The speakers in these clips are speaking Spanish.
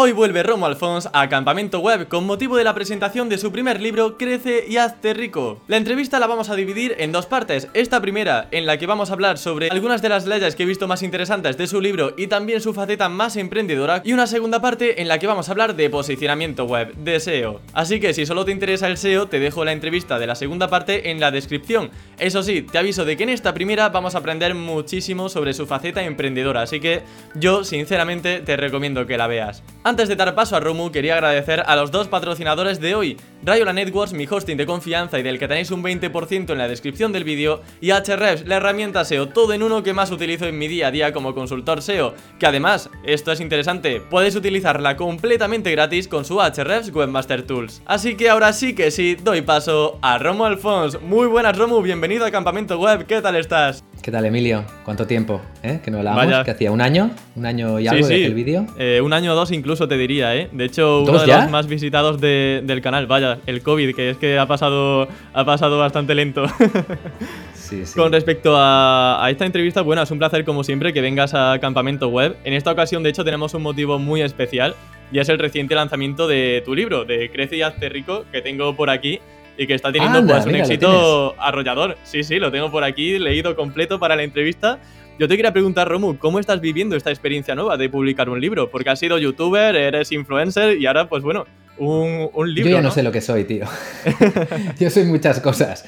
Hoy vuelve Romo Alfons a Campamento Web con motivo de la presentación de su primer libro Crece y hazte rico. La entrevista la vamos a dividir en dos partes. Esta primera, en la que vamos a hablar sobre algunas de las leyes que he visto más interesantes de su libro y también su faceta más emprendedora. Y una segunda parte en la que vamos a hablar de posicionamiento web, de SEO. Así que si solo te interesa el SEO, te dejo la entrevista de la segunda parte en la descripción. Eso sí, te aviso de que en esta primera vamos a aprender muchísimo sobre su faceta emprendedora. Así que yo, sinceramente, te recomiendo que la veas. Antes de dar paso a Romu, quería agradecer a los dos patrocinadores de hoy, Rayola Networks, mi hosting de confianza y del que tenéis un 20% en la descripción del vídeo, y Hrefs, la herramienta SEO todo en uno que más utilizo en mi día a día como consultor SEO, que además, esto es interesante, puedes utilizarla completamente gratis con su Hrefs Webmaster Tools. Así que ahora sí que sí, doy paso a Romu Alfons. Muy buenas Romu, bienvenido a Campamento Web, ¿qué tal estás? ¿Qué tal, Emilio? ¿Cuánto tiempo? ¿Eh? Que no hablábamos, que hacía un año, un año y algo sí, el vídeo. Eh, un año o dos incluso te diría, ¿eh? De hecho, uno de los más visitados del canal, vaya, el COVID, que es que ha pasado, ha pasado bastante lento. sí, sí. Con respecto a, a, esta entrevista, bueno, es un placer como siempre que vengas a Campamento Web. En esta ocasión, de hecho, tenemos un motivo muy especial y es el reciente lanzamiento de tu libro, de Crece y Hazte Rico, que tengo por aquí y que está teniendo pues, un éxito arrollador. Sí, sí, lo tengo por aquí, leído completo para la entrevista. Yo te quería preguntar, Romu, ¿cómo estás viviendo esta experiencia nueva de publicar un libro? Porque has sido youtuber, eres influencer y ahora, pues bueno, un, libro. Yo ya no, sé lo que soy, tío. Yo soy muchas cosas.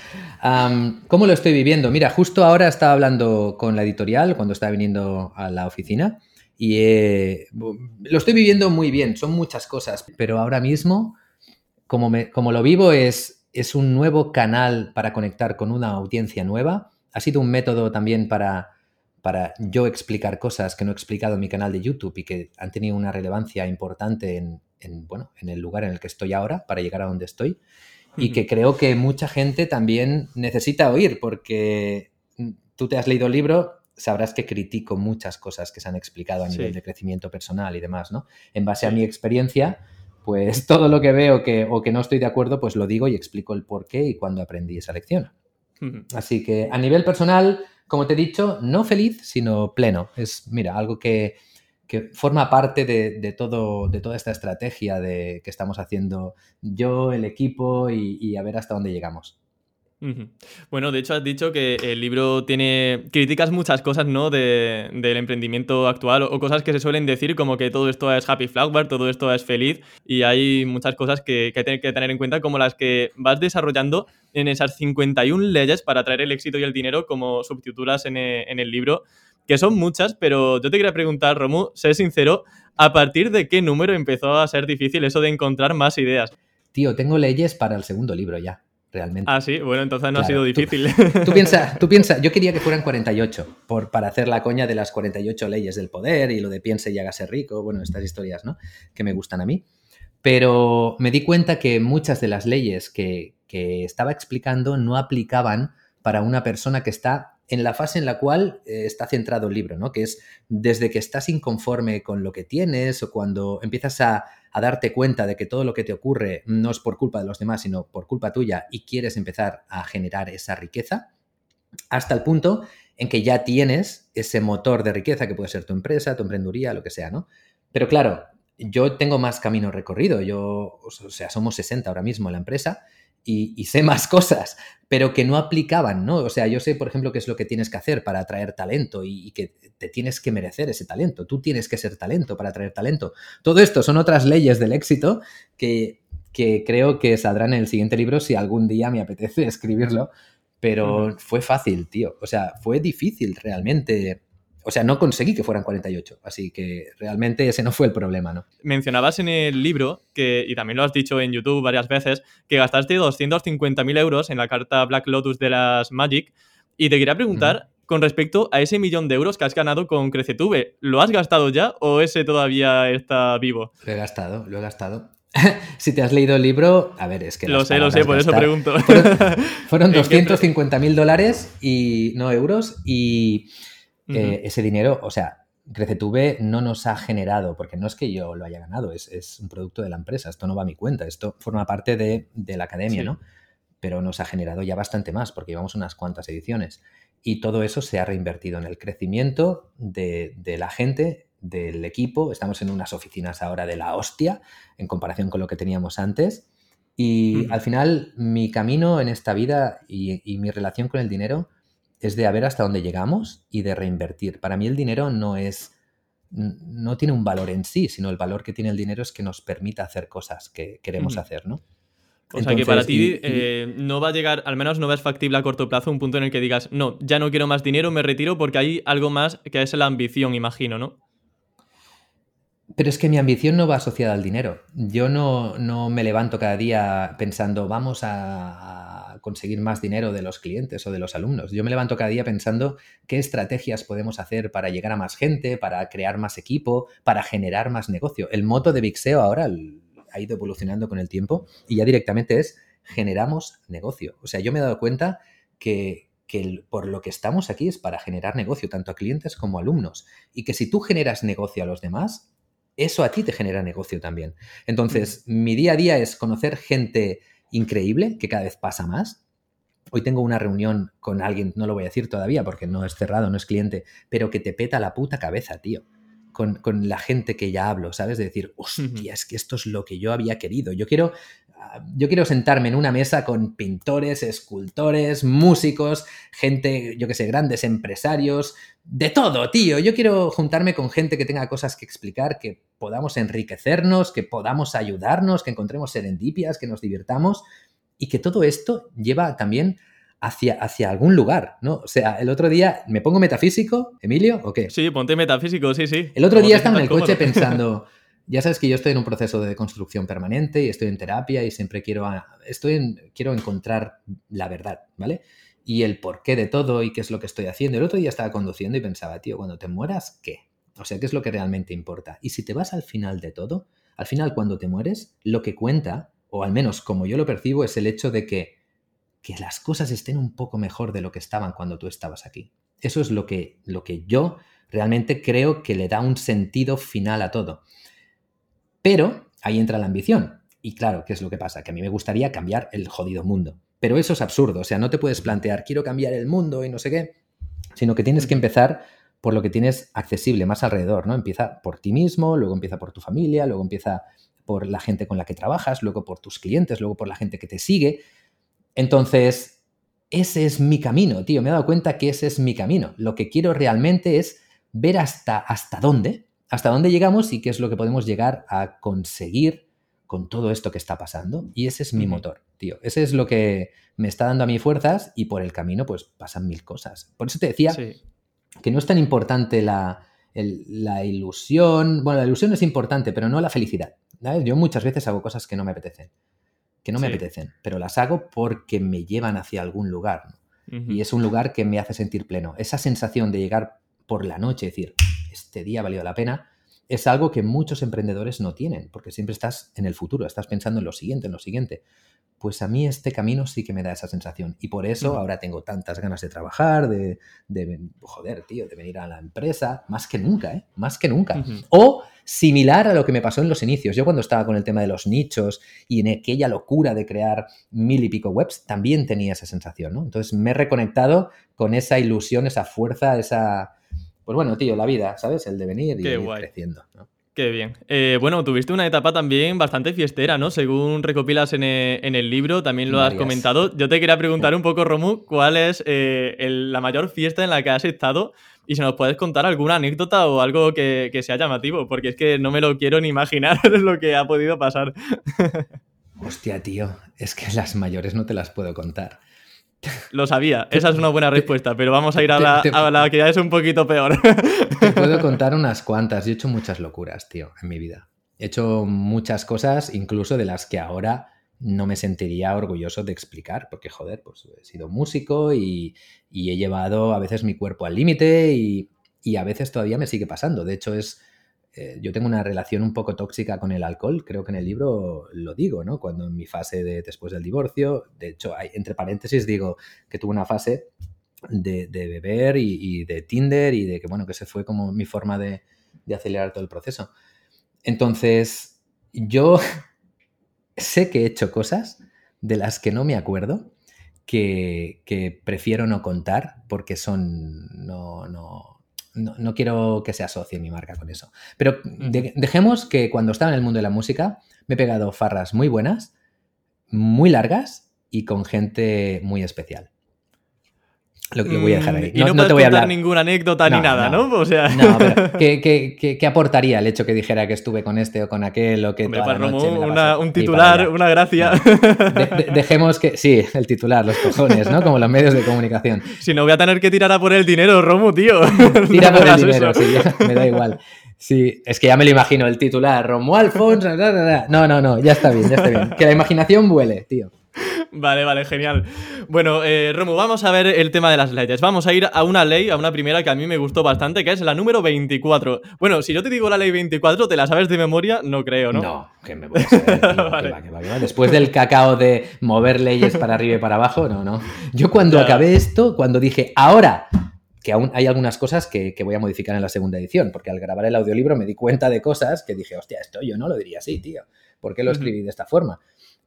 ¿Cómo lo estoy viviendo? Mira, justo ahora estaba hablando con la editorial cuando estaba viniendo a la oficina y lo estoy viviendo muy bien. Son muchas cosas, pero ahora mismo, como, me, como lo vivo, es es un nuevo canal para conectar con una audiencia nueva. Ha sido un método también para, para yo explicar cosas que no he explicado en mi canal de YouTube y que han tenido una relevancia importante en, bueno, en el lugar en el que estoy ahora para llegar a donde estoy. Y que creo que mucha gente también necesita oír, porque tú te has leído el libro, sabrás que critico muchas cosas que se han explicado a nivel de crecimiento personal y demás, ¿no? En base a mi experiencia, pues todo lo que veo que, o que no estoy de acuerdo, pues lo digo y explico el por qué y cuándo aprendí esa lección. Así que a nivel personal, como te he dicho, no feliz, sino pleno. Es, mira, algo que, forma parte de, todo, de toda esta estrategia de, que estamos haciendo yo, el equipo y a ver hasta dónde llegamos. Bueno, de hecho has dicho que el libro tiene criticas muchas cosas, ¿no? De, del emprendimiento actual o, cosas que se suelen decir como que todo esto es happy flower, todo esto es feliz y hay muchas cosas que, que hay que tener en cuenta como las que vas desarrollando en esas 51 leyes para traer el éxito y el dinero como subtitulas en, en el libro, que son muchas, pero yo te quería preguntar, Romu, sé sincero, ¿a partir de qué número empezó a ser difícil eso de encontrar más ideas? Tío, tengo leyes para el segundo libro ya realmente. Ah, sí, bueno, entonces no ha sido difícil. Tú, piensas, tú piensa, yo quería que fueran 48, por, para hacer la coña de las 48 leyes del poder y lo de piense y hágase rico, bueno, estas historias, ¿no? Que me gustan a mí. Pero me di cuenta que muchas de las leyes que, que estaba explicando no aplicaban para una persona que está en la fase en la cual eh, está centrado el libro, ¿no? Que es desde que estás inconforme con lo que tienes o cuando empiezas a, darte cuenta de que todo lo que te ocurre no es por culpa de los demás, sino por culpa tuya y quieres empezar a generar esa riqueza, hasta el punto en que ya tienes ese motor de riqueza que puede ser tu empresa, tu emprendeduría, lo que sea, ¿no? Pero claro, yo tengo más camino recorrido, yo, o sea, somos 60 ahora mismo en la empresa y, sé más cosas, pero que no aplicaban, ¿no? O sea, yo sé, por ejemplo, qué es lo que tienes que hacer para atraer talento y, que te tienes que merecer ese talento. Tú tienes que ser talento para atraer talento. Todo esto son otras leyes del éxito que, que creo que saldrán en el siguiente libro si algún día me apetece escribirlo. Pero fue fácil, tío. O sea, fue difícil realmente o sea, no conseguí que fueran 48, así que realmente ese no fue el problema, ¿no? Mencionabas en el libro, que, y también lo has dicho en YouTube varias veces, que gastaste 250.000 euros en la carta Black Lotus de las Magic, y te quería preguntar, con respecto a ese millón de euros que has ganado con Crecetube, ¿lo has gastado ya o ese todavía está vivo? Lo he gastado, lo he gastado. si te has leído el libro, a ver, es que... Lo sé, lo sé, por eso pregunto. Fueron, 250.000 dólares y no euros y eh, ese dinero, o sea, CreceTube no nos ha generado, porque no es que yo lo haya ganado, es, un producto de la empresa, esto no va a mi cuenta, esto forma parte de, la academia, ¿no? Pero nos ha generado ya bastante más, porque llevamos unas cuantas ediciones. Y todo eso se ha reinvertido en el crecimiento de, la gente del equipo, estamos en unas oficinas ahora de la hostia en comparación con lo que teníamos antes. Y al final mi camino en esta vida y, y, mi relación con el dinero es de a ver hasta dónde llegamos y de reinvertir. Para mí el dinero no es, no tiene un valor en sí, sino el valor que tiene el dinero es que nos permita hacer cosas que queremos hacer, ¿no? O sea que para ti eh, no va a llegar, al menos no ves factible a corto plazo un punto en el que digas, no, ya no quiero más dinero, me retiro porque hay algo más que es la ambición, imagino, ¿no? Pero es que mi ambición no va asociada al dinero. Yo no, no me levanto cada día pensando, vamos a conseguir más dinero de los clientes o de los alumnos. Yo me levanto cada día pensando qué estrategias podemos hacer para llegar a más gente, para crear más equipo, para generar más negocio. El moto de Vixeo ahora, ha ido evolucionando con el tiempo y ya directamente es generamos negocio. O sea, yo me he dado cuenta que, por lo que estamos aquí es para generar negocio, tanto a clientes como a alumnos. Y que si tú generas negocio a los demás, eso a ti te genera negocio también. Entonces, mi día a día es conocer gente increíble, que cada vez pasa más. Hoy tengo una reunión con alguien, no lo voy a decir todavía porque no es cerrado, no es cliente, pero que te peta la puta cabeza, tío con, la gente que ya hablo, ¿sabes? De decir, hostia, es que esto es lo que yo había querido. Yo quiero, ah, yo quiero sentarme en una mesa con pintores, escultores, músicos, gente, yo que sé, grandes empresarios, de todo, tío. Yo quiero juntarme con gente que tenga cosas que explicar, que podamos enriquecernos, que podamos ayudarnos, que encontremos serendipias, que nos divirtamos y que todo esto lleva también hacia, hacia algún lugar, ¿no? O sea, el otro día, ¿me pongo metafísico, Emilio, o qué? Sí, ponte metafísico, sí, sí. El otro día estaba en el coche pensando, ya sabes que yo estoy en un proceso de construcción permanente y estoy en terapia y siempre quiero, estoy quiero encontrar la verdad, ¿vale? Y el porqué de todo y qué es lo que estoy haciendo. El otro día estaba conduciendo y pensaba, tío, cuando te mueras, ¿qué? O sea, ¿qué es lo que realmente importa? Y si te vas al final de todo, al final cuando te mueres, lo que cuenta, o al menos como yo lo percibo, es el hecho de que que las cosas estén un poco mejor de lo que estaban cuando tú estabas aquí. Eso es lo que, lo que yo realmente creo que le da un sentido final a todo. Pero ahí entra la ambición. Y claro, ¿qué es lo que pasa? Que a mí me gustaría cambiar el jodido mundo. Pero eso es absurdo. O sea, no te puedes plantear, quiero cambiar el mundo y no sé qué, sino que tienes que empezar por lo que tienes accesible más alrededor, ¿no? Empieza por ti mismo, luego empieza por tu familia, luego empieza por la gente con la que trabajas, luego por tus clientes, luego por la gente que te sigue, entonces, ese es mi camino, tío. Me he dado cuenta que ese es mi camino. Lo que quiero realmente es ver hasta, hasta dónde, hasta dónde llegamos y qué es lo que podemos llegar a conseguir con todo esto que está pasando. Y ese es mi motor, tío. Ese es lo que me está dando a mí fuerzas y por el camino pues pasan mil cosas. Por eso te decía que no es tan importante la, la, ilusión. Bueno, la ilusión es importante, pero no la felicidad. Yo muchas veces hago cosas que no me apetecen que no me apetecen, pero las hago porque me llevan hacia algún lugar. Y es un lugar que me hace sentir pleno. Esa sensación de llegar por la noche y decir, este día ha valido la pena, es algo que muchos emprendedores no tienen, porque siempre estás en el futuro, estás pensando en lo siguiente, en lo siguiente pues a mí este camino sí que me da esa sensación. Y por eso ahora tengo tantas ganas de trabajar, de, joder, tío, de venir a la empresa, más que nunca, ¿eh? Más que nunca. O similar a lo que me pasó en los inicios. Yo cuando estaba con el tema de los nichos y en aquella locura de crear mil y pico webs, también tenía esa sensación, ¿no? Entonces me he reconectado con esa ilusión, esa fuerza, esa... Pues bueno, tío, la vida, ¿sabes? El de venir y ir creciendo, ¿no? Qué bien. Eh, bueno, tuviste una etapa también bastante fiestera, ¿no? Según recopilas en e, el, libro, también lo has comentado. Yo te quería preguntar un poco, Romu, ¿cuál es eh, la mayor fiesta en la que has estado? Y si nos puedes contar alguna anécdota o algo que, sea llamativo, porque es que no me lo quiero ni imaginar lo que ha podido pasar. Hostia, tío, es que las mayores no te las puedo contar. Lo sabía, esa es una buena respuesta, pero vamos a ir a la, que ya es un poquito peor. Te puedo contar unas cuantas. Yo he hecho muchas locuras, tío, en mi vida. He hecho muchas cosas, incluso de las que ahora no me sentiría orgulloso de explicar, porque joder, pues he sido músico y, he llevado a veces mi cuerpo al límite y, y, a veces todavía me sigue pasando. De hecho, es eh, yo tengo una relación un poco tóxica con el alcohol, creo que en el libro lo digo, ¿no? Cuando en mi fase de después del divorcio, de hecho, entre paréntesis digo que tuve una fase de, beber y, de Tinder y de que, bueno, que se fue como mi forma de, acelerar todo el proceso. Entonces, yo sé que he hecho cosas de las que no me acuerdo, que, que prefiero no contar porque son, no, no, no, quiero que se asocie mi marca con eso. Pero dejemos que cuando estaba en el mundo de la música me he pegado farras muy buenas, muy largas y con gente muy especial. Lo, voy a dejar ahí. Mm, y no, no, te voy a hablar ninguna anécdota ni nada, ¿no? O sea... No, pero ¿qué, aportaría el hecho que dijera que estuve con este o con aquel o que Hombre, toda la noche un titular, una gracia. dejemos que... Sí, el titular, los cojones, ¿no? Como los medios de comunicación. Si no voy a tener que tirar a por el dinero, Romu, tío. Tira por el dinero, sí, me da igual. Sí, es que ya me lo imagino, el titular, Romu Alfonso... No, no, no, ya está bien, ya está bien. Que la imaginación vuele, tío. Vale, vale, genial. Bueno, eh, Romu, vamos a ver el tema de las leyes. Vamos a ir a una ley, a una primera que a mí me gustó bastante, que es la número 24. Bueno, si yo te digo la ley 24, ¿te la sabes de memoria? No creo, ¿no? No, que me voy a saber, Después del cacao de mover leyes para arriba y para abajo, no, no. Yo cuando acabé esto, cuando dije, ahora que aún hay algunas cosas que, que, voy a modificar en la segunda edición, porque al grabar el audiolibro me di cuenta de cosas que dije, hostia, esto yo no lo diría así, tío. ¿Por qué lo escribí de esta forma?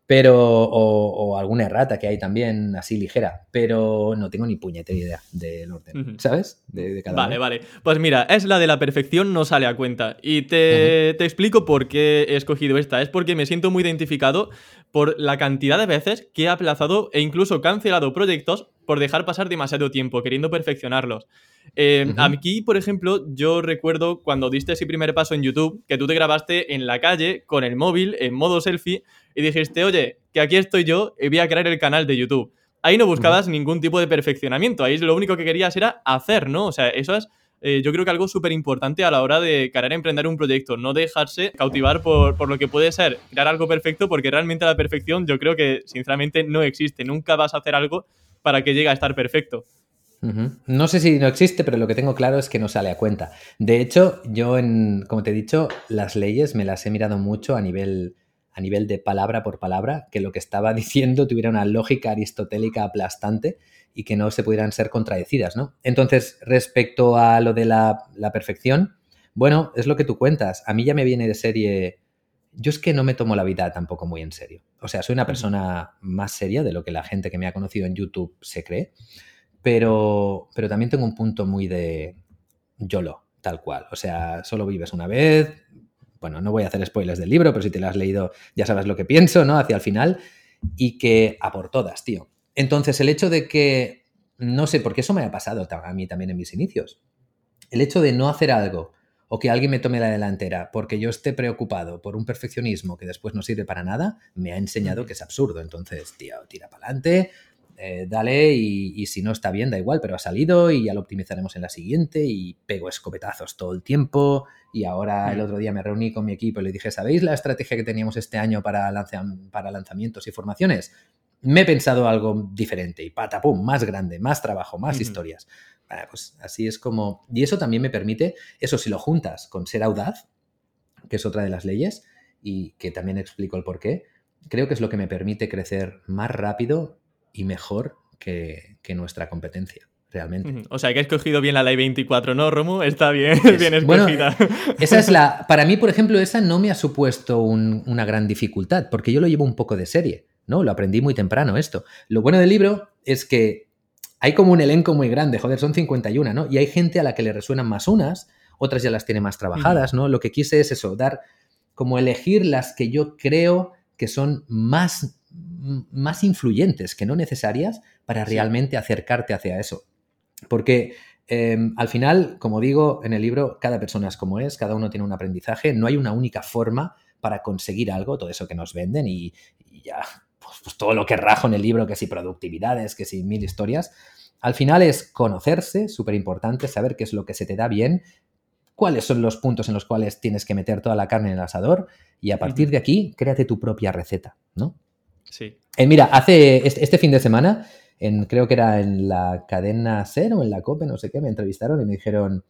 Pero o, alguna errata que hay también así ligera, pero no tengo ni puñetera idea del orden, ¿sabes? De, vale, vale. Pues mira, es la de la perfección no sale a cuenta y te, te, explico por qué he escogido esta. Es porque me siento muy identificado por la cantidad de veces que he aplazado e incluso cancelado proyectos por dejar pasar demasiado tiempo queriendo perfeccionarlos. Eh, aquí, por ejemplo, yo recuerdo cuando diste ese primer paso en YouTube, que tú te grabaste en la calle con el móvil en modo selfie y dijiste, oye, que aquí estoy yo y voy a crear el canal de YouTube. Ahí no buscabas ningún tipo de perfeccionamiento, ahí lo único que querías era hacer, ¿no? O sea, eso es eh, yo creo que algo súper importante a la hora de querer emprender un proyecto, no dejarse cautivar por, por, lo que puede ser crear algo perfecto, porque realmente la perfección yo creo que sinceramente no existe, nunca vas a hacer algo para que llegue a estar perfecto. No sé si no existe, pero lo que tengo claro es que no sale a cuenta. De hecho, yo, en, como te he dicho, las leyes me las he mirado mucho a nivel, a nivel de palabra por palabra, que lo que estaba diciendo tuviera una lógica aristotélica aplastante y que no se pudieran ser contradecidas, ¿no? Entonces, respecto a lo de la, la perfección, bueno, es lo que tú cuentas. A mí ya me viene de serie yo es que no me tomo la vida tampoco muy en serio. O sea, soy una persona más seria de lo que la gente que me ha conocido en YouTube se cree. Pero, pero también tengo un punto muy de YOLO, tal cual. O sea, solo vives una vez. Bueno, no voy a hacer spoilers del libro, pero si te lo has leído ya sabes lo que pienso, ¿no? Hacia el final. Y que a por todas, tío. Entonces, el hecho de que, no sé, porque eso me ha pasado a mí también en mis inicios. El hecho de no hacer algo o que alguien me tome la delantera porque yo esté preocupado por un perfeccionismo que después no sirve para nada, me ha enseñado que es absurdo. Entonces, tío, tira para adelante, eh, dale y, si no está bien, da igual, pero ha salido y ya lo optimizaremos en la siguiente y pego escopetazos todo el tiempo y ahora el otro día me reuní con mi equipo y le dije, ¿sabéis la estrategia que teníamos este año para, para lanzamientos y formaciones? Me he pensado algo diferente y patapum, más grande, más trabajo, más historias. pues así es como... Y eso también me permite, eso si lo juntas con ser audaz, que es otra de las leyes y que también explico el por qué, creo que es lo que me permite crecer más rápido y mejor que, nuestra competencia. Realmente. O sea, que has escogido bien la ley 24, ¿no, Romu? Está bien, bien escogida. esa es la. Para mí, por ejemplo, esa no me ha supuesto una gran dificultad, porque yo lo llevo un poco de serie, ¿no? Lo aprendí muy temprano esto. Lo bueno del libro es que hay como un elenco muy grande, joder, son 51, ¿no? Y hay gente a la que le resuenan más unas, otras ya las tiene más trabajadas, ¿no? Lo que quise es eso, dar, como elegir las que yo creo que son más más influyentes que no necesarias para realmente acercarte hacia eso. Porque em, al final, como digo en el libro, cada persona es como es, cada uno tiene un aprendizaje, no hay una única forma para conseguir algo, todo eso que nos venden y, ya, pues, todo lo que rajo en el libro, que si productividades, que si mil historias. Al final es conocerse, súper importante, saber qué es lo que se te da bien, cuáles son los puntos en los cuales tienes que meter toda la carne en el asador y a partir de aquí, créate tu propia receta, ¿no? Sí. Eh, mira, hace este, fin de semana, en, creo que era en la cadena SER o en la COPE, no sé qué, me entrevistaron y me dijeron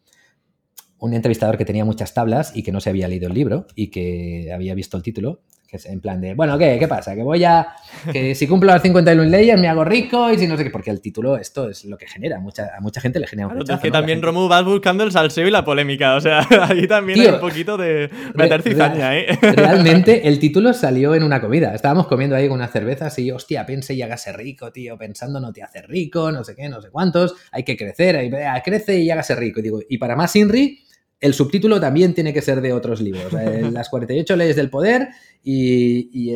un entrevistador que tenía muchas tablas y que no se había leído el libro y que había visto el título, que es en plan de, bueno, ¿qué? ¿Qué pasa? Que voy a, que si cumplo las 51 leyes me hago rico y si no sé qué, porque el título esto es lo que genera, mucha, a mucha gente le genera un rechazo, Es que también Romu vas buscando el salseo y la polémica, o sea, ahí también hay un poquito de meter cizaña, ¿eh? Realmente el título salió en una comida, estábamos comiendo ahí unas cervezas y, hostia, pense y hágase rico, tío, pensando no te hace rico, no sé qué, no sé cuántos, hay que crecer, hay, crece y hágase rico. Y digo, y para más Inri el subtítulo también tiene que ser de otros libros. Eh, las 48 leyes del poder y,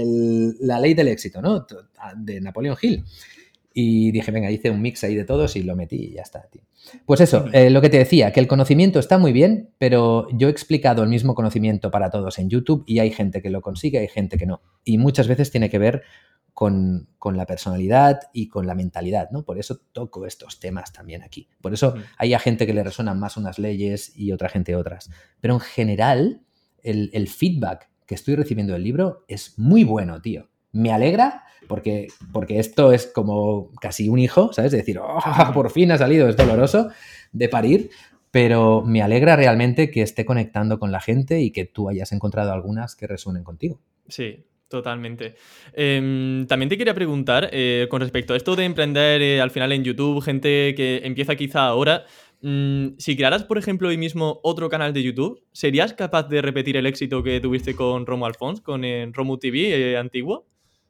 la ley del éxito, ¿no? De Napoleón Hill. Y dije, venga, hice un mix ahí de todos y lo metí y ya está, tío. Pues eso, eh, lo que te decía, que el conocimiento está muy bien, pero yo he explicado el mismo conocimiento para todos en YouTube y hay gente que lo consigue, hay gente que no. Y muchas veces tiene que ver con, la personalidad y con la mentalidad, ¿no? Por eso toco estos temas también aquí. Por eso hay a gente que le resuenan más unas leyes y otra gente otras. Pero en general, el, feedback que estoy recibiendo del libro es muy bueno, tío. Me alegra porque, porque esto es como casi un hijo, ¿sabes? De decir, oh, por fin ha salido, es doloroso de parir, pero me alegra realmente que esté conectando con la gente y que tú hayas encontrado algunas que resuenen contigo. Sí, Totalmente. Em, también te quería preguntar eh, con respecto a esto de emprender eh, al final en YouTube, gente que empieza quizá ahora, mm, si crearas, por ejemplo, hoy mismo otro canal de YouTube, ¿serías capaz de repetir el éxito que tuviste con Romo Alfons, con eh, Romu TV antiguo?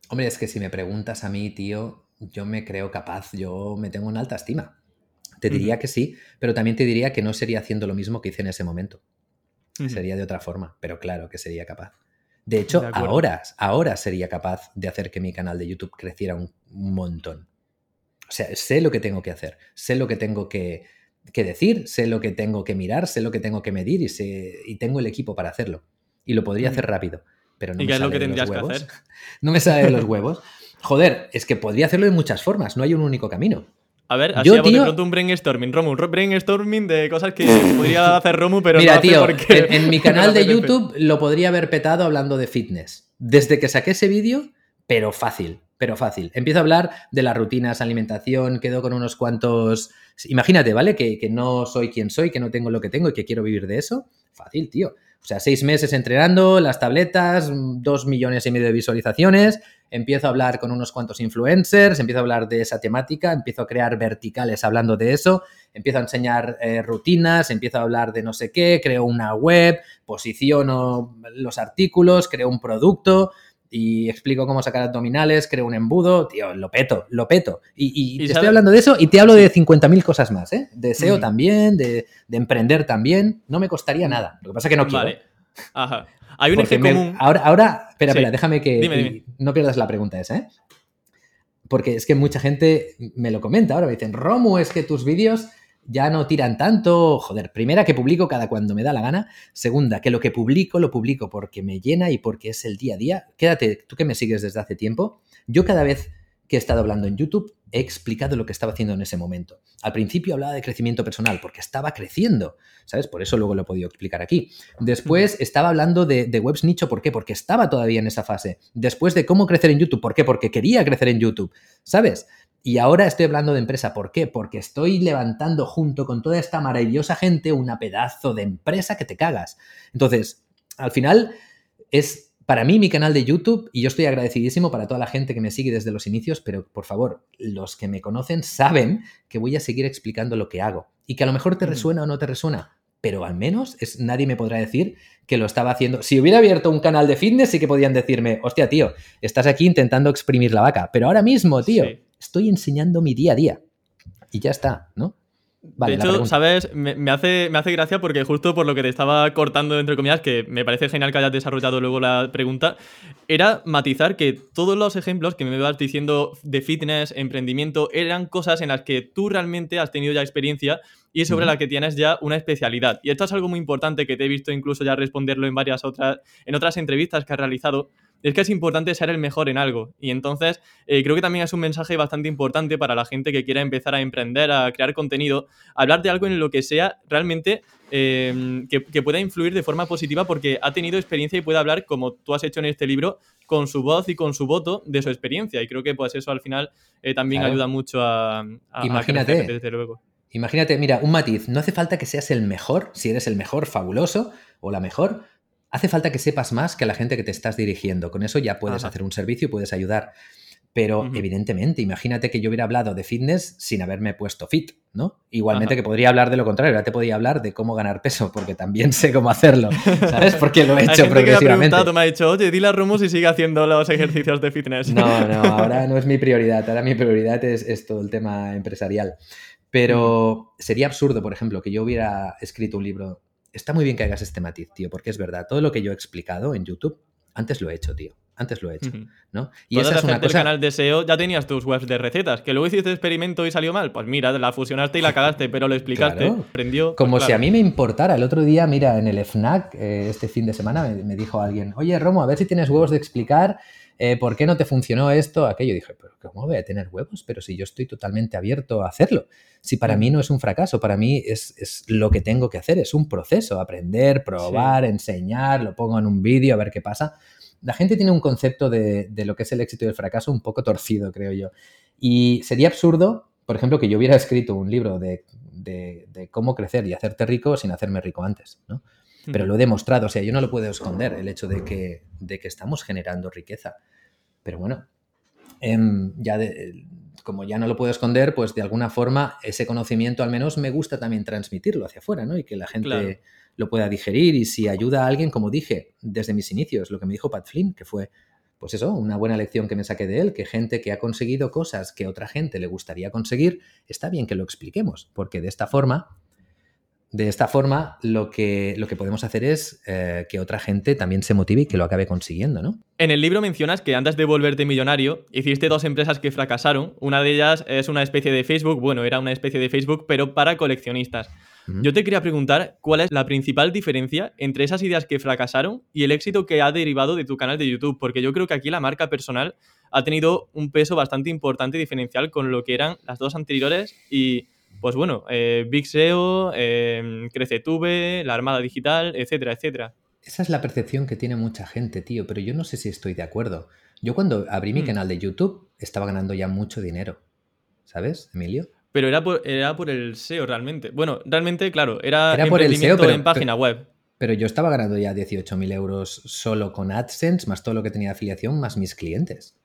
Hombre, es que si me preguntas a mí, tío, yo me creo capaz, yo me tengo una alta estima. Te diría que sí, pero también te diría que no sería haciendo lo mismo que hice en ese momento. Sería de otra forma, pero claro que sería capaz. De hecho, ahora, ahora sería capaz de hacer que mi canal de YouTube creciera un, montón. O sea, sé lo que tengo que hacer, sé lo que tengo que, decir, sé lo que tengo que mirar, sé lo que tengo que medir y, sé, y tengo el equipo para hacerlo. Y lo podría hacer rápido. Pero no ¿Y qué es lo que tendrías que hacer? No me sale de los huevos. Joder, es que podría hacerlo de muchas formas, no hay un único camino. A ver, así Yo, tío... de pronto un brainstorming, Romu, un brainstorming de cosas que podría hacer Romu, pero Mira, no tío, porque... en, en, mi canal de YouTube lo podría haber petado hablando de fitness. Desde que saqué ese vídeo, pero fácil, pero fácil. Empiezo a hablar de las rutinas, alimentación, quedo con unos cuantos... Imagínate, ¿vale? Que, que no soy quien soy, que no tengo lo que tengo y que quiero vivir de eso. Fácil, tío. O sea, seis meses entrenando, las tabletas, dos millones y medio de visualizaciones, empiezo a hablar con unos cuantos influencers, empiezo a hablar de esa temática, empiezo a crear verticales hablando de eso, empiezo a enseñar eh, rutinas, empiezo a hablar de no sé qué, creo una web, posiciono los artículos, creo un producto, y explico cómo sacar abdominales, creo un embudo, tío, lo peto, lo peto. Y, te estoy hablando de eso y te hablo de 50.000 cosas más, ¿eh? De SEO también, de, emprender también, no me costaría nada. Lo que pasa es que no quiero. Vale. Ajá. Hay un eje común. Ahora, ahora, espera, espera, déjame que no pierdas la pregunta esa, ¿eh? Porque es que mucha gente me lo comenta ahora, me dicen, Romu, es que tus vídeos ya no tiran tanto. Joder, primera, que publico cada cuando me da la gana. Segunda, que lo que publico lo publico porque me llena y porque es el día a día. Quédate, tú que me sigues desde hace tiempo. Yo cada vez que he estado hablando en YouTube, he explicado lo que estaba haciendo en ese momento. Al principio hablaba de crecimiento personal porque estaba creciendo, ¿sabes? Por eso luego lo he podido explicar aquí. Después estaba hablando de, de, webs nicho, ¿por qué? Porque estaba todavía en esa fase. Después de cómo crecer en YouTube, ¿por qué? Porque quería crecer en YouTube, ¿sabes? Y ahora estoy hablando de empresa. ¿Por qué? Porque estoy levantando junto con toda esta maravillosa gente una pedazo de empresa que te cagas. Entonces, al final es para mí mi canal de YouTube y yo estoy agradecidísimo para toda la gente que me sigue desde los inicios, pero por favor, los que me conocen saben que voy a seguir explicando lo que hago y que a lo mejor te resuena o no te resuena, pero al menos es, nadie me podrá decir que lo estaba haciendo. Si hubiera abierto un canal de fitness, sí que podían decirme, hostia, tío, estás aquí intentando exprimir la vaca, pero ahora mismo, tío, estoy enseñando mi día a día. Y ya está, ¿no? de hecho, ¿sabes? Me, hace, me hace gracia porque justo por lo que te estaba cortando, entre comillas, que me parece genial que hayas desarrollado luego la pregunta, era matizar que todos los ejemplos que me vas diciendo de fitness, emprendimiento, eran cosas en las que tú realmente has tenido ya experiencia y sobre las que tienes ya una especialidad. Y esto es algo muy importante que te he visto incluso ya responderlo en varias otras, en otras entrevistas que has realizado, es que es importante ser el mejor en algo. Y entonces eh, creo que también es un mensaje bastante importante para la gente que quiera empezar a emprender, a crear contenido, hablar de algo en lo que sea realmente em, que, pueda influir de forma positiva porque ha tenido experiencia y puede hablar, como tú has hecho en este libro, con su voz y con su voto de su experiencia. Y creo que pues eso al final eh, también ayuda mucho a, Imagínate. desde luego. Imagínate, mira, un matiz, no hace falta que seas el mejor, si eres el mejor, fabuloso, o la mejor, hace falta que sepas más que la gente que te estás dirigiendo. Con eso ya puedes hacer un servicio y puedes ayudar. Pero evidentemente, imagínate que yo hubiera hablado de fitness sin haberme puesto fit, ¿no? Igualmente que podría hablar de lo contrario, ahora te podría hablar de cómo ganar peso, porque también sé cómo hacerlo, ¿sabes? Porque lo he hecho Hay progresivamente. Que me, me ha dicho, oye, dile a Rumus y sigue haciendo los ejercicios de fitness. No, no, ahora no es mi prioridad, ahora mi prioridad es, todo el tema empresarial. Pero sería absurdo, por ejemplo, que yo hubiera escrito un libro. Está muy bien que hagas este matiz, tío, porque es verdad, todo lo que yo he explicado en YouTube, antes lo he hecho, tío. Antes lo he hecho, ¿no? Y esa es una cosa... canal de SEO ya tenías tus webs de recetas. Que luego hiciste experimento y salió mal. Pues mira, la fusionaste y la cagaste, pero lo explicaste, aprendió. Como pues si a mí me importara. El otro día, mira, en el FNAC, eh, este fin de semana, me, dijo alguien, oye, Romo, a ver si tienes huevos de explicar eh, por qué no te funcionó esto, aquello. dije, pero ¿cómo voy a tener huevos? Pero si yo estoy totalmente abierto a hacerlo. Si para mí no es un fracaso, para mí es, lo que tengo que hacer, es un proceso, aprender, probar, enseñar, lo pongo en un vídeo a ver qué pasa la gente tiene un concepto de, lo que es el éxito y el fracaso un poco torcido, creo yo. Y sería absurdo, por ejemplo, que yo hubiera escrito un libro de, cómo crecer y hacerte rico sin hacerme rico antes, ¿no? Pero lo he demostrado, o sea, yo no lo puedo esconder, el hecho de que, de que estamos generando riqueza. Pero bueno, em, ya como ya no lo puedo esconder, pues de alguna forma ese conocimiento al menos me gusta también transmitirlo hacia afuera, ¿no? Y que la gente lo pueda digerir y si ayuda a alguien, como dije desde mis inicios, lo que me dijo Pat Flynn, que fue, pues eso, una buena lección que me saqué de él, que gente que ha conseguido cosas que otra gente le gustaría conseguir, está bien que lo expliquemos, porque de esta forma, de esta forma lo que, lo que podemos hacer es eh, que otra gente también se motive y que lo acabe consiguiendo, ¿no? En el libro mencionas que antes de volverte millonario, hiciste dos empresas que fracasaron. Una de ellas es una especie de Facebook, bueno, era una especie de Facebook, pero para coleccionistas. Yo te quería preguntar cuál es la principal diferencia entre esas ideas que fracasaron y el éxito que ha derivado de tu canal de YouTube, porque yo creo que aquí la marca personal ha tenido un peso bastante importante y diferencial con lo que eran las dos anteriores y pues bueno, eh, Big SEO, eh, CreceTube, la Armada Digital, etcétera, etcétera. Esa es la percepción que tiene mucha gente, tío, pero yo no sé si estoy de acuerdo. Yo cuando abrí mi mm. canal de YouTube estaba ganando ya mucho dinero, ¿sabes, Emilio? Pero era por, era por el SEO realmente. Bueno, realmente, claro, era, por el SEO, pero, en página web. Pero yo estaba ganando ya 18.000 euros solo con AdSense, más todo lo que tenía de afiliación, más mis clientes.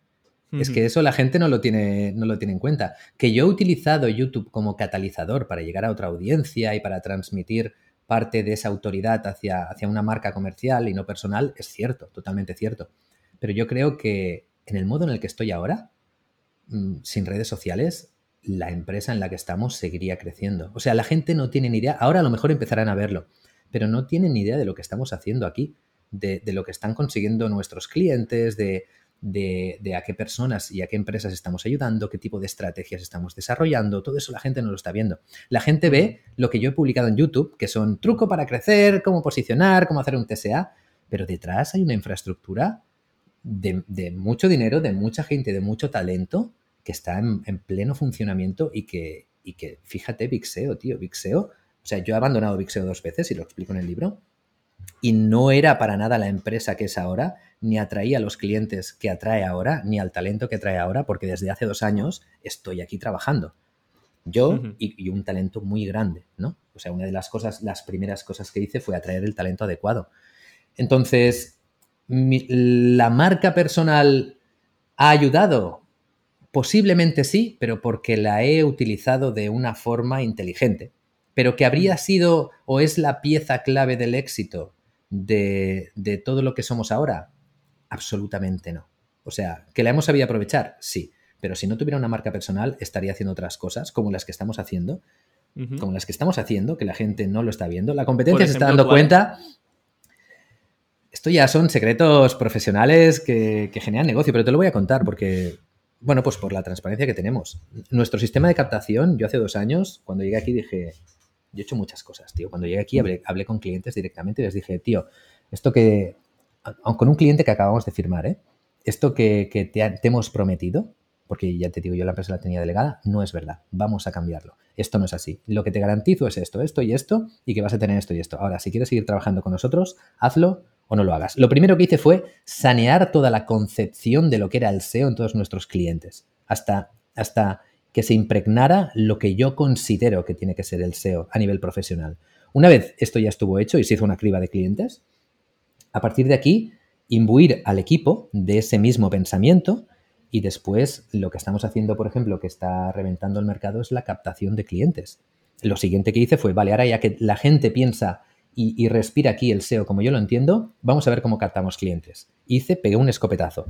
Es que eso la gente no lo, tiene, no lo tiene en cuenta. Que yo he utilizado YouTube como catalizador para llegar a otra audiencia y para transmitir parte de esa autoridad hacia, hacia una marca comercial y no personal, es cierto, totalmente cierto. Pero yo creo que en el modo en el que estoy ahora, mm, sin redes sociales, la empresa en la que estamos seguiría creciendo. O sea, la gente no tiene ni idea, ahora a lo mejor empezarán a verlo, pero no tienen ni idea de lo que estamos haciendo aquí, de, lo que están consiguiendo nuestros clientes, de, de, a qué personas y a qué empresas estamos ayudando, qué tipo de estrategias estamos desarrollando, todo eso la gente no lo está viendo. La gente ve lo que yo he publicado en YouTube, que son truco para crecer, cómo posicionar, cómo hacer un TSA, pero detrás hay una infraestructura de, de mucho dinero, de mucha gente, de mucho talento que está en, pleno funcionamiento y que, y que, fíjate, Vixeo, tío, Vixeo. O sea, yo he abandonado Vixeo dos veces y lo explico en el libro. Y no era para nada la empresa que es ahora, ni atraía a los clientes que atrae ahora, ni al talento que atrae ahora, porque desde hace dos años estoy aquí trabajando. Yo y, un talento muy grande, ¿no? O sea, una de las cosas, las primeras cosas que hice fue atraer el talento adecuado. Entonces, la marca personal ha ayudado Posiblemente sí, pero porque la he utilizado de una forma inteligente. Pero que habría sido o es la pieza clave del éxito de, todo lo que somos ahora, absolutamente no. O sea, que la hemos sabido aprovechar, sí. Pero si no tuviera una marca personal, estaría haciendo otras cosas, como las que estamos haciendo, como las que estamos haciendo, que la gente no lo está viendo. La competencia se está dando cuenta. Esto ya son secretos profesionales que, que, generan negocio, pero te lo voy a contar porque bueno, pues por la transparencia que tenemos. Nuestro sistema de captación, yo hace dos años, cuando llegué aquí, dije, yo he hecho muchas cosas, tío. Cuando llegué aquí hablé, con clientes directamente y les dije, tío, esto que, con un cliente que acabamos de firmar, ¿eh? Esto que, te, hemos prometido, porque ya te digo, yo la empresa la tenía delegada, no es verdad. Vamos a cambiarlo. Esto no es así. Lo que te garantizo es esto, esto y esto, y que vas a tener esto y esto. Ahora, si quieres seguir trabajando con nosotros, hazlo o no lo hagas. Lo primero que hice fue sanear toda la concepción de lo que era el SEO en todos nuestros clientes, hasta, hasta que se impregnara lo que yo considero que tiene que ser el SEO a nivel profesional. Una vez esto ya estuvo hecho y se hizo una criba de clientes, A partir de aquí, imbuir al equipo de ese mismo pensamiento y después lo que estamos haciendo, por ejemplo, que está reventando el mercado es la captación de clientes. Lo siguiente que hice fue, vale, ahora ya que la gente piensa y, respira aquí el SEO como yo lo entiendo, vamos a ver cómo captamos clientes. Hice, pegué un escopetazo.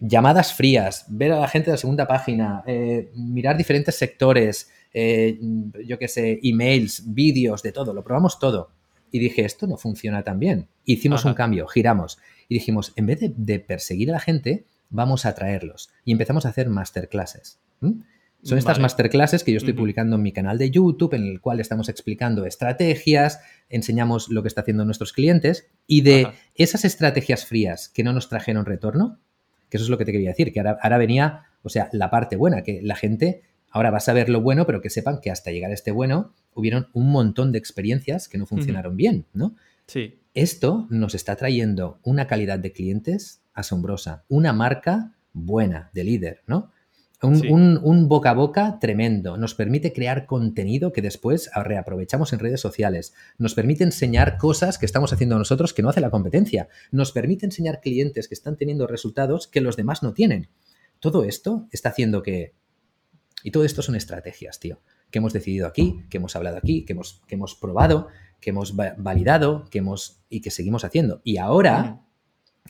Llamadas frías, ver a la gente de la segunda página, eh, mirar diferentes sectores, eh, yo qué sé, emails, vídeos, de todo, lo probamos todo. Y dije, esto no funciona tan bien. Hicimos un cambio, giramos y dijimos, en vez de, perseguir a la gente, vamos a traerlos. Y empezamos a hacer masterclasses. Son estas masterclasses que yo estoy publicando en mi canal de YouTube, en el cual estamos explicando estrategias, enseñamos lo que está haciendo nuestros clientes y de esas estrategias frías que no nos trajeron retorno, que eso es lo que te quería decir, que ahora, ahora venía, o sea, la parte buena, que la gente ahora va a saber lo bueno, pero que sepan que hasta llegar a este bueno hubieron un montón de experiencias que no funcionaron bien, ¿no? Sí. Esto nos está trayendo una calidad de clientes asombrosa, una marca buena de líder, ¿no? Un, boca a boca tremendo. Nos permite crear contenido que después reaprovechamos en redes sociales. Nos permite enseñar cosas que estamos haciendo nosotros que no hace la competencia. Nos permite enseñar clientes que están teniendo resultados que los demás no tienen. Todo esto está haciendo que... Y todo esto son estrategias, tío. Que hemos decidido aquí, que hemos hablado aquí, que hemos, que hemos probado, que hemos validado, que hemos... y que seguimos haciendo. Y ahora,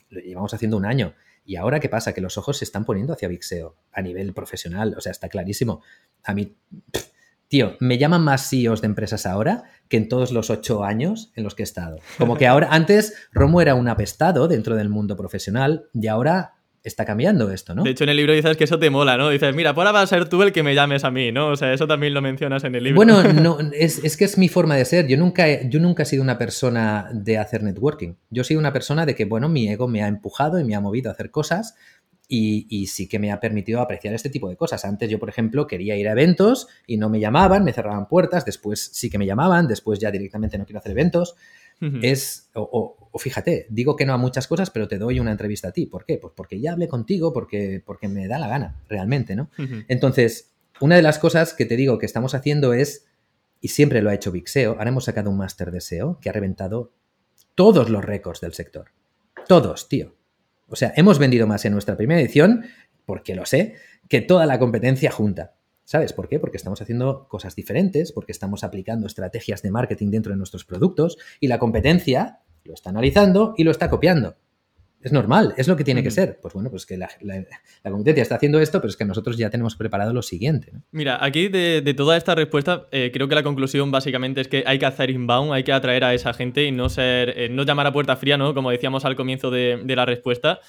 lo llevamos haciendo un año y ahora, ¿qué pasa? Que los ojos se están poniendo hacia Vixeo a nivel profesional. O sea, está clarísimo. A mí, tío, me llaman más CEOs de empresas ahora que en todos los ocho años en los que he estado. Como que ahora, antes Romo era un apestado dentro del mundo profesional y ahora está cambiando esto, ¿no? De hecho, en el libro dices que eso te mola, ¿no? Dices, mira, ahora va a ser tú el que me llames a mí, ¿no? O sea, eso también lo mencionas en el libro. Bueno, no, es, que es mi forma de ser. Yo nunca, he, yo nunca he sido una persona de hacer networking. Yo he sido una persona de que, bueno, mi ego me ha empujado y me ha movido a hacer cosas y, y, sí que me ha permitido apreciar este tipo de cosas. Antes yo, por ejemplo, quería ir a eventos y no me llamaban, me cerraban puertas, después sí que me llamaban, después ya directamente no quiero hacer eventos es, o, fíjate, digo que no a muchas cosas, pero te doy una entrevista a ti. ¿Por qué? Pues porque ya hablé contigo, porque, porque me da la gana, realmente, ¿no? Entonces, una de las cosas que te digo que estamos haciendo es, y siempre lo ha hecho Vixeo, ahora hemos sacado un máster de SEO que ha reventado todos los récords del sector. Todos, tío. O sea, hemos vendido más en nuestra primera edición, porque lo sé, que toda la competencia junta. ¿Sabes por qué? Porque estamos haciendo cosas diferentes, porque estamos aplicando estrategias de marketing dentro de nuestros productos y la competencia lo está analizando y lo está copiando. Es normal, es lo que tiene que ser. Pues bueno, pues que la, competencia está haciendo esto, pero es que nosotros ya tenemos preparado lo siguiente. Mira, aquí de, toda esta respuesta, eh, creo que la conclusión básicamente es que hay que hacer inbound, hay que atraer a esa gente y no ser, eh, no llamar a puerta fría, ¿no? Como decíamos al comienzo de, de la respuesta.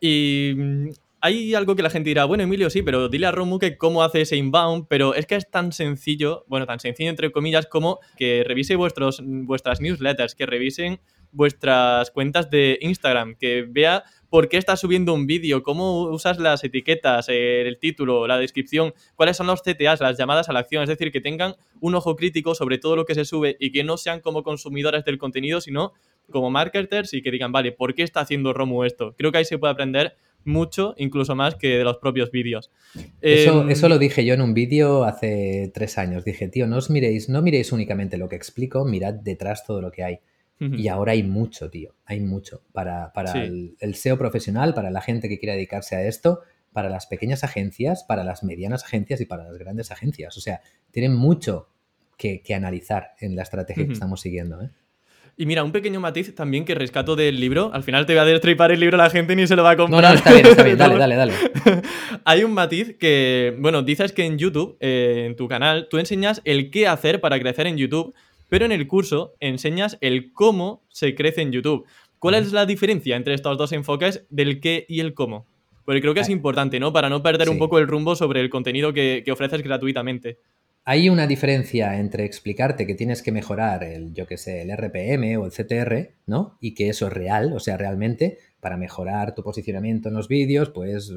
Y mm, hay algo que la gente dirá, bueno, Emilio, sí, pero dile a Romu que cómo hace ese inbound, pero es que es tan sencillo, bueno, tan sencillo entre comillas, como que revise vuestros, vuestras newsletters, que revisen vuestras cuentas de Instagram, que vea por qué estás subiendo un vídeo, cómo usas las etiquetas, el título, la descripción, cuáles son los CTAs, las llamadas a la acción, es decir, que tengan un ojo crítico sobre todo lo que se sube y que no sean como consumidores del contenido, sino como marketers y que digan, vale, ¿por qué está haciendo Romu esto? Creo que ahí se puede aprender mucho, incluso más que de los propios vídeos. Eso, em, eso, lo dije yo en un vídeo hace tres años. Dije, tío, no os miréis, no miréis únicamente lo que explico, mirad detrás todo lo que hay. Y ahora hay mucho, tío, hay mucho para, el, SEO profesional, para la gente que quiera dedicarse a esto, para las pequeñas agencias, para las medianas agencias y para las grandes agencias. O sea, tienen mucho que, analizar en la estrategia que estamos siguiendo. ¿eh? Y mira, un pequeño matiz también que rescato del libro. Al final te voy a destripar el libro a la gente y ni se lo va a comprar. No, no, está bien, está bien. Dale, dale, dale. Hay un matiz que, bueno, dices que en YouTube, eh, en tu canal, tú enseñas el qué hacer para crecer en YouTube, pero en el curso enseñas el cómo se crece en YouTube. ¿Cuál es la diferencia entre estos dos enfoques del qué y el cómo? Porque creo que es importante, ¿no? Para no perder un poco el rumbo sobre el contenido que, que ofreces gratuitamente. Hay una diferencia entre explicarte que tienes que mejorar el, yo que sé, el RPM o el CTR, ¿no? Y que eso es real, o sea, realmente, para mejorar tu posicionamiento en los vídeos, pues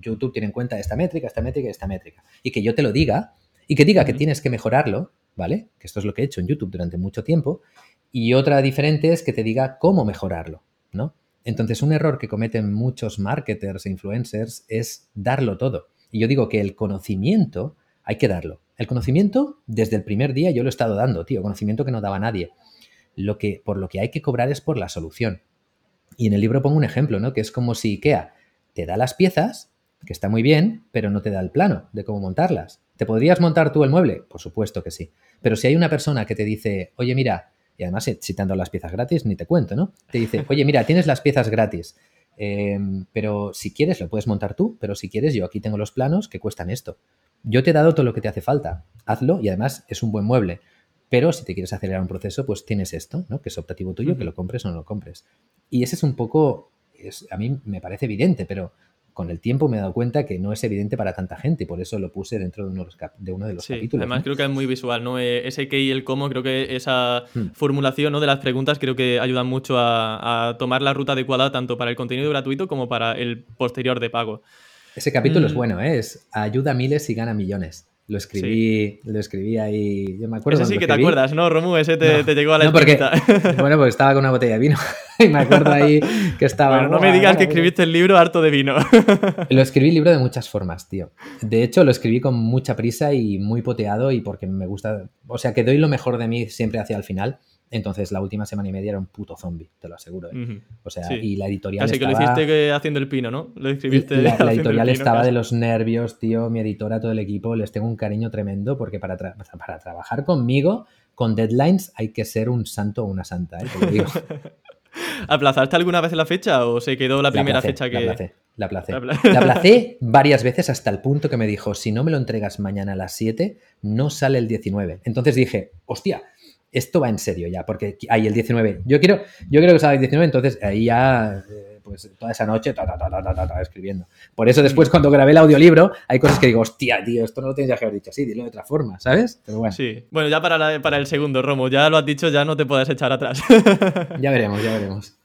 YouTube tiene en cuenta esta métrica, esta métrica y esta métrica. Y que yo te lo diga, y que diga que tienes que mejorarlo, ¿vale? Que esto es lo que he hecho en YouTube durante mucho tiempo. Y otra diferente es que te diga cómo mejorarlo, ¿no? Entonces, un error que cometen muchos marketers e influencers es darlo todo. Y yo digo que el conocimiento hay que darlo. El conocimiento, desde el primer día yo lo he estado dando, tío, conocimiento que no daba nadie. Lo que, por lo que hay que cobrar es por la solución. Y en el libro pongo un ejemplo, ¿no? Que es como si IKEA te da las piezas, que está muy bien, pero no te da el plano de cómo montarlas. ¿Te podrías montar tú el mueble? Por supuesto que sí. Pero si hay una persona que te dice, oye, mira, y además si te han dado las piezas gratis, ni te cuento, ¿no? Te dice, oye, mira, tienes las piezas gratis, em, pero si quieres lo puedes montar tú, pero si quieres yo aquí tengo los planos que cuestan esto. Yo te he dado todo lo que te hace falta, hazlo y además es un buen mueble. Pero si te quieres acelerar un proceso, pues tienes esto, ¿no? Que es optativo tuyo, que lo compres o no lo compres. Y ese es un poco, es, a mí me parece evidente, pero con el tiempo me he dado cuenta que no es evidente para tanta gente y por eso lo puse dentro de uno de los, de uno de los capítulos. Además, creo que es muy visual, ¿no? Eh, ese qué y el cómo, creo que esa hmm. formulación ¿no? de las preguntas creo que ayudan mucho a, tomar la ruta adecuada tanto para el contenido gratuito como para el posterior de pago. Ese capítulo es mm. bueno, ¿eh? es ayuda a miles y gana millones. Lo escribí, lo escribí ahí. Yo me acuerdo. Ese sí que te acuerdas, ¿no, Romu? Ese te, llegó a la no, porque, Bueno, porque estaba con una botella de vino. y me acuerdo ahí que estaba. Bueno, no me digas que escribiste el libro harto de vino. lo escribí el libro de muchas formas, tío. De hecho, lo escribí con mucha prisa y muy poteado y porque me gusta. O sea, que doy lo mejor de mí siempre hacia el final. Entonces, la última semana y media era un puto zombie, te lo aseguro. ¿eh? O sea, y la editorial. Casi que lo hiciste haciendo el pino, ¿no? Lo escribiste. La, la editorial estaba de los nervios, tío. Mi editora, todo el equipo, les tengo un cariño tremendo porque para, para trabajar conmigo, con deadlines, hay que ser un santo o una santa, ¿eh? Te lo digo. ¿Aplazaste alguna vez la fecha o se quedó la primera fecha que.? La aplacé, la aplacé. La aplacé varias veces hasta el punto que me dijo: si no me lo entregas mañana a las 7, no sale el 19. Entonces dije: hostia esto va en serio ya, porque hay el 19. Yo quiero, yo quiero que salga el 19, entonces ahí ya, eh, pues toda esa noche, escribiendo. Por eso después cuando grabé el audiolibro, hay cosas que digo, hostia, tío, esto no lo tienes que haber dicho así, dilo de otra forma, ¿sabes? Pero bueno. Sí, bueno, ya para, para el segundo, Romo, ya lo has dicho, ya no te puedes echar atrás. ya veremos, ya veremos.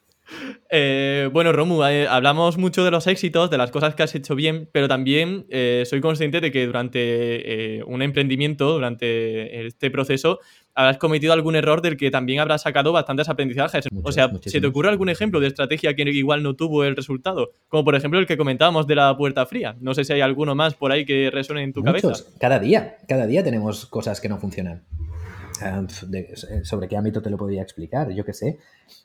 Eh, bueno, Romu, eh, hablamos mucho de los éxitos, de las cosas que has hecho bien, pero también eh, soy consciente de que durante un emprendimiento, durante este proceso, habrás cometido algún error del que también habrás sacado bastantes aprendizajes. o sea, ¿se te ocurre algún ejemplo de estrategia que igual no tuvo el resultado? Como por ejemplo el que comentábamos de la puerta fría. No sé si hay alguno más por ahí que resuene en tu cabeza. Cada día, cada día tenemos cosas que no funcionan. sobre qué ámbito te lo podría explicar, yo qué sé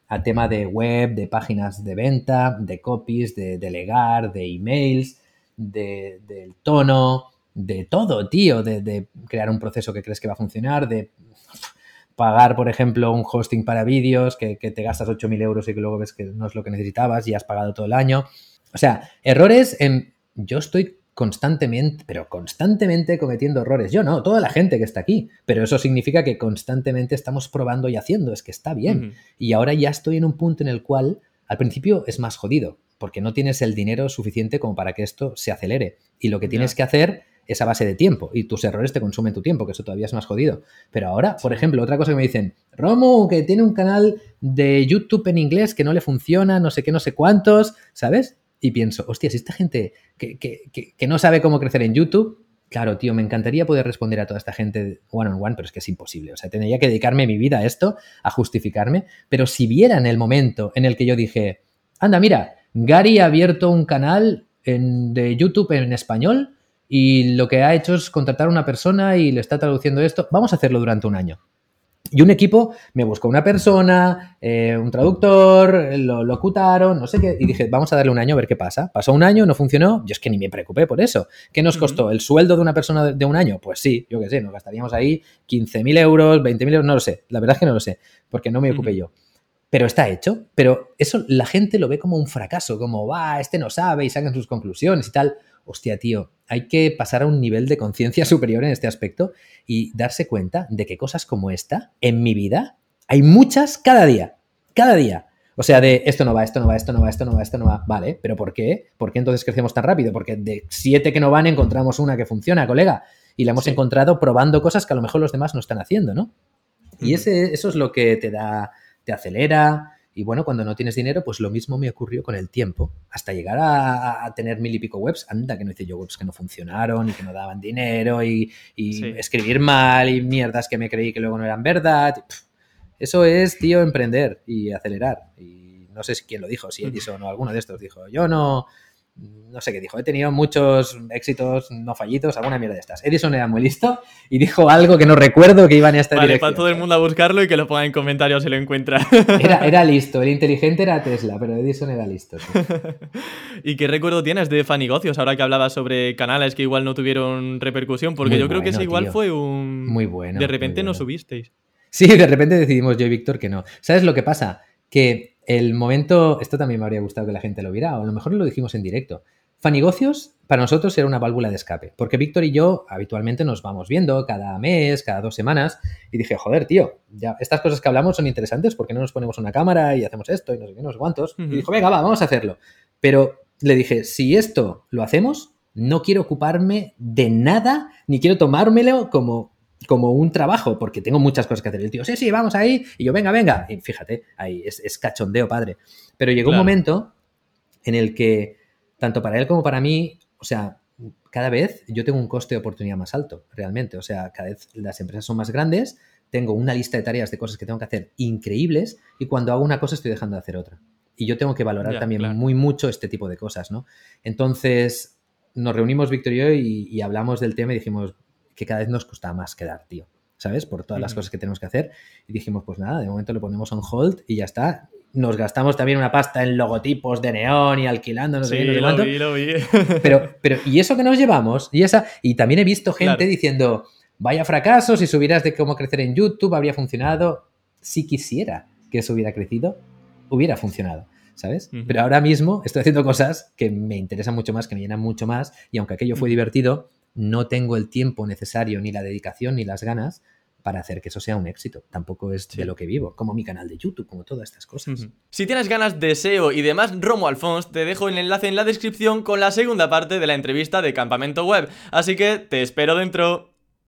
al tema de web, de páginas de venta, de copies, de delegar, de emails, de, del tono, de todo, tío, de, crear un proceso que crees que va a funcionar, de pagar, por ejemplo, un hosting para vídeos, que, que te gastas 8.000 euros y que luego ves que no es lo que necesitabas y has pagado todo el año. O sea, errores en... Yo estoy constantemente, pero constantemente cometiendo errores. Yo no, toda la gente que está aquí, pero eso significa que constantemente estamos probando y haciendo, es que está bien. Y ahora ya estoy en un punto en el cual al principio es más jodido, porque no tienes el dinero suficiente como para que esto se acelere. Y lo que tienes que hacer es a base de tiempo y tus errores te consumen tu tiempo, que eso todavía es más jodido. Pero ahora, por ejemplo, otra cosa que me dicen, Romo, que tiene un canal de YouTube en inglés que no le funciona, no sé qué, no sé cuántos, ¿sabes? y pienso, hostia, si esta gente que, no sabe cómo crecer en YouTube, claro, tío, me encantaría poder responder a toda esta gente one on one, pero es que es imposible. O sea, tendría que dedicarme mi vida a esto, a justificarme. Pero si vieran el momento en el que yo dije, anda, mira, Gary ha abierto un canal de YouTube en español y lo que ha hecho es contratar a una persona y le está traduciendo esto, vamos a hacerlo durante un año. Y un equipo me buscó una persona, eh, un traductor, lo locutaron, no sé qué, y dije, vamos a darle un año a ver qué pasa. Pasó un año, no funcionó, yo es que ni me preocupé por eso. ¿Qué nos costó? ¿El sueldo de una persona de un año? Pues sí, yo qué sé, nos gastaríamos ahí 15.000 euros, 20.000 euros, no lo sé, la verdad es que no lo sé, porque no me ocupé yo. Pero está hecho, pero eso la gente lo ve como un fracaso, como, va, este no sabe y sacan sus conclusiones y tal hostia, tío, hay que pasar a un nivel de conciencia superior en este aspecto y darse cuenta de que cosas como esta, en mi vida, hay muchas cada día, cada día. O sea, de esto no va, esto no va, esto no va, esto no va, esto no va. Vale, pero ¿por qué? ¿Por qué entonces crecemos tan rápido? Porque de siete que no van encontramos una que funciona, colega. Y la hemos encontrado probando cosas que a lo mejor los demás no están haciendo, ¿no? Y ese, eso es lo que te da, te acelera, y bueno, cuando no tienes dinero, pues lo mismo me ocurrió con el tiempo. Hasta llegar a, tener mil y pico webs, anda que no hice yo webs que no funcionaron y que no daban dinero y, escribir mal y mierdas que me creí que luego no eran verdad. Eso es, tío, emprender y acelerar. Y no sé si quién lo dijo, si Edison o alguno de estos dijo, yo no, no sé qué dijo, he tenido muchos éxitos no fallidos, alguna mierda de estas. Edison era muy listo y dijo algo que no recuerdo que iba en esta vale, dirección. para todo el mundo a buscarlo y que lo ponga en comentarios si lo encuentra. Era, era listo, el inteligente era Tesla, pero Edison era listo. ¿Y qué recuerdo tienes de Fanigocios ahora que hablabas sobre canales que igual no tuvieron repercusión? Porque Muy yo creo que ese igual tío. fue un... Muy bueno, De repente no subisteis. Sí, de repente decidimos yo y Víctor que no. ¿Sabes lo que pasa? Que el momento, esto también me habría gustado que la gente lo viera, o a lo mejor lo dijimos en directo. Fanigocios para nosotros era una válvula de escape, porque Víctor y yo habitualmente nos vamos viendo cada mes, cada dos semanas, y dije, joder, tío, ya estas cosas que hablamos son interesantes, porque no nos ponemos una cámara y hacemos esto y no sé qué, no sé cuántos? Y dijo, venga, va, vamos a hacerlo. Pero le dije, si esto lo hacemos, no quiero ocuparme de nada, ni quiero tomármelo como, como un trabajo, porque tengo muchas cosas que hacer. El tío, sí, sí, vamos ahí. Y yo, venga, venga. Y fíjate, ahí es, es cachondeo, padre. Pero llegó Claro. un momento en el que, tanto para él como para mí, o sea, cada vez yo tengo un coste de oportunidad más alto, realmente. O sea, cada vez las empresas son más grandes, tengo una lista de tareas de cosas que tengo que hacer increíbles y cuando hago una cosa estoy dejando de hacer otra. Y yo tengo que valorar Ya, también claro. muy mucho este tipo de cosas, ¿no? Entonces, nos reunimos Víctor y yo y, y hablamos del tema y dijimos que cada vez nos cuesta más quedar, tío. ¿Sabes? Por todas las cosas que tenemos que hacer. Y dijimos, pues nada, de momento lo ponemos on hold y ya está. Nos gastamos también una pasta en logotipos de neón y alquilando, no sé Sí, qué, no sé lo vi, lo vi. Pero, pero, ¿y eso que nos llevamos? Y esa, y también he visto gente Claro. diciendo, vaya fracaso, si subieras de cómo crecer en YouTube, habría funcionado. Si quisiera que eso hubiera crecido, hubiera funcionado, ¿sabes? Pero ahora mismo estoy haciendo cosas que me interesan mucho más, que me llenan mucho más, y aunque aquello fue divertido, no tengo el tiempo necesario, ni la dedicación, ni las ganas para hacer que eso sea un éxito. Tampoco es Sí. de lo que vivo, como mi canal de YouTube, como todas estas cosas. Si tienes ganas de SEO y demás, Romo Alfons, te dejo el enlace en la descripción con la segunda parte de la entrevista de Campamento Web. Así que te espero dentro.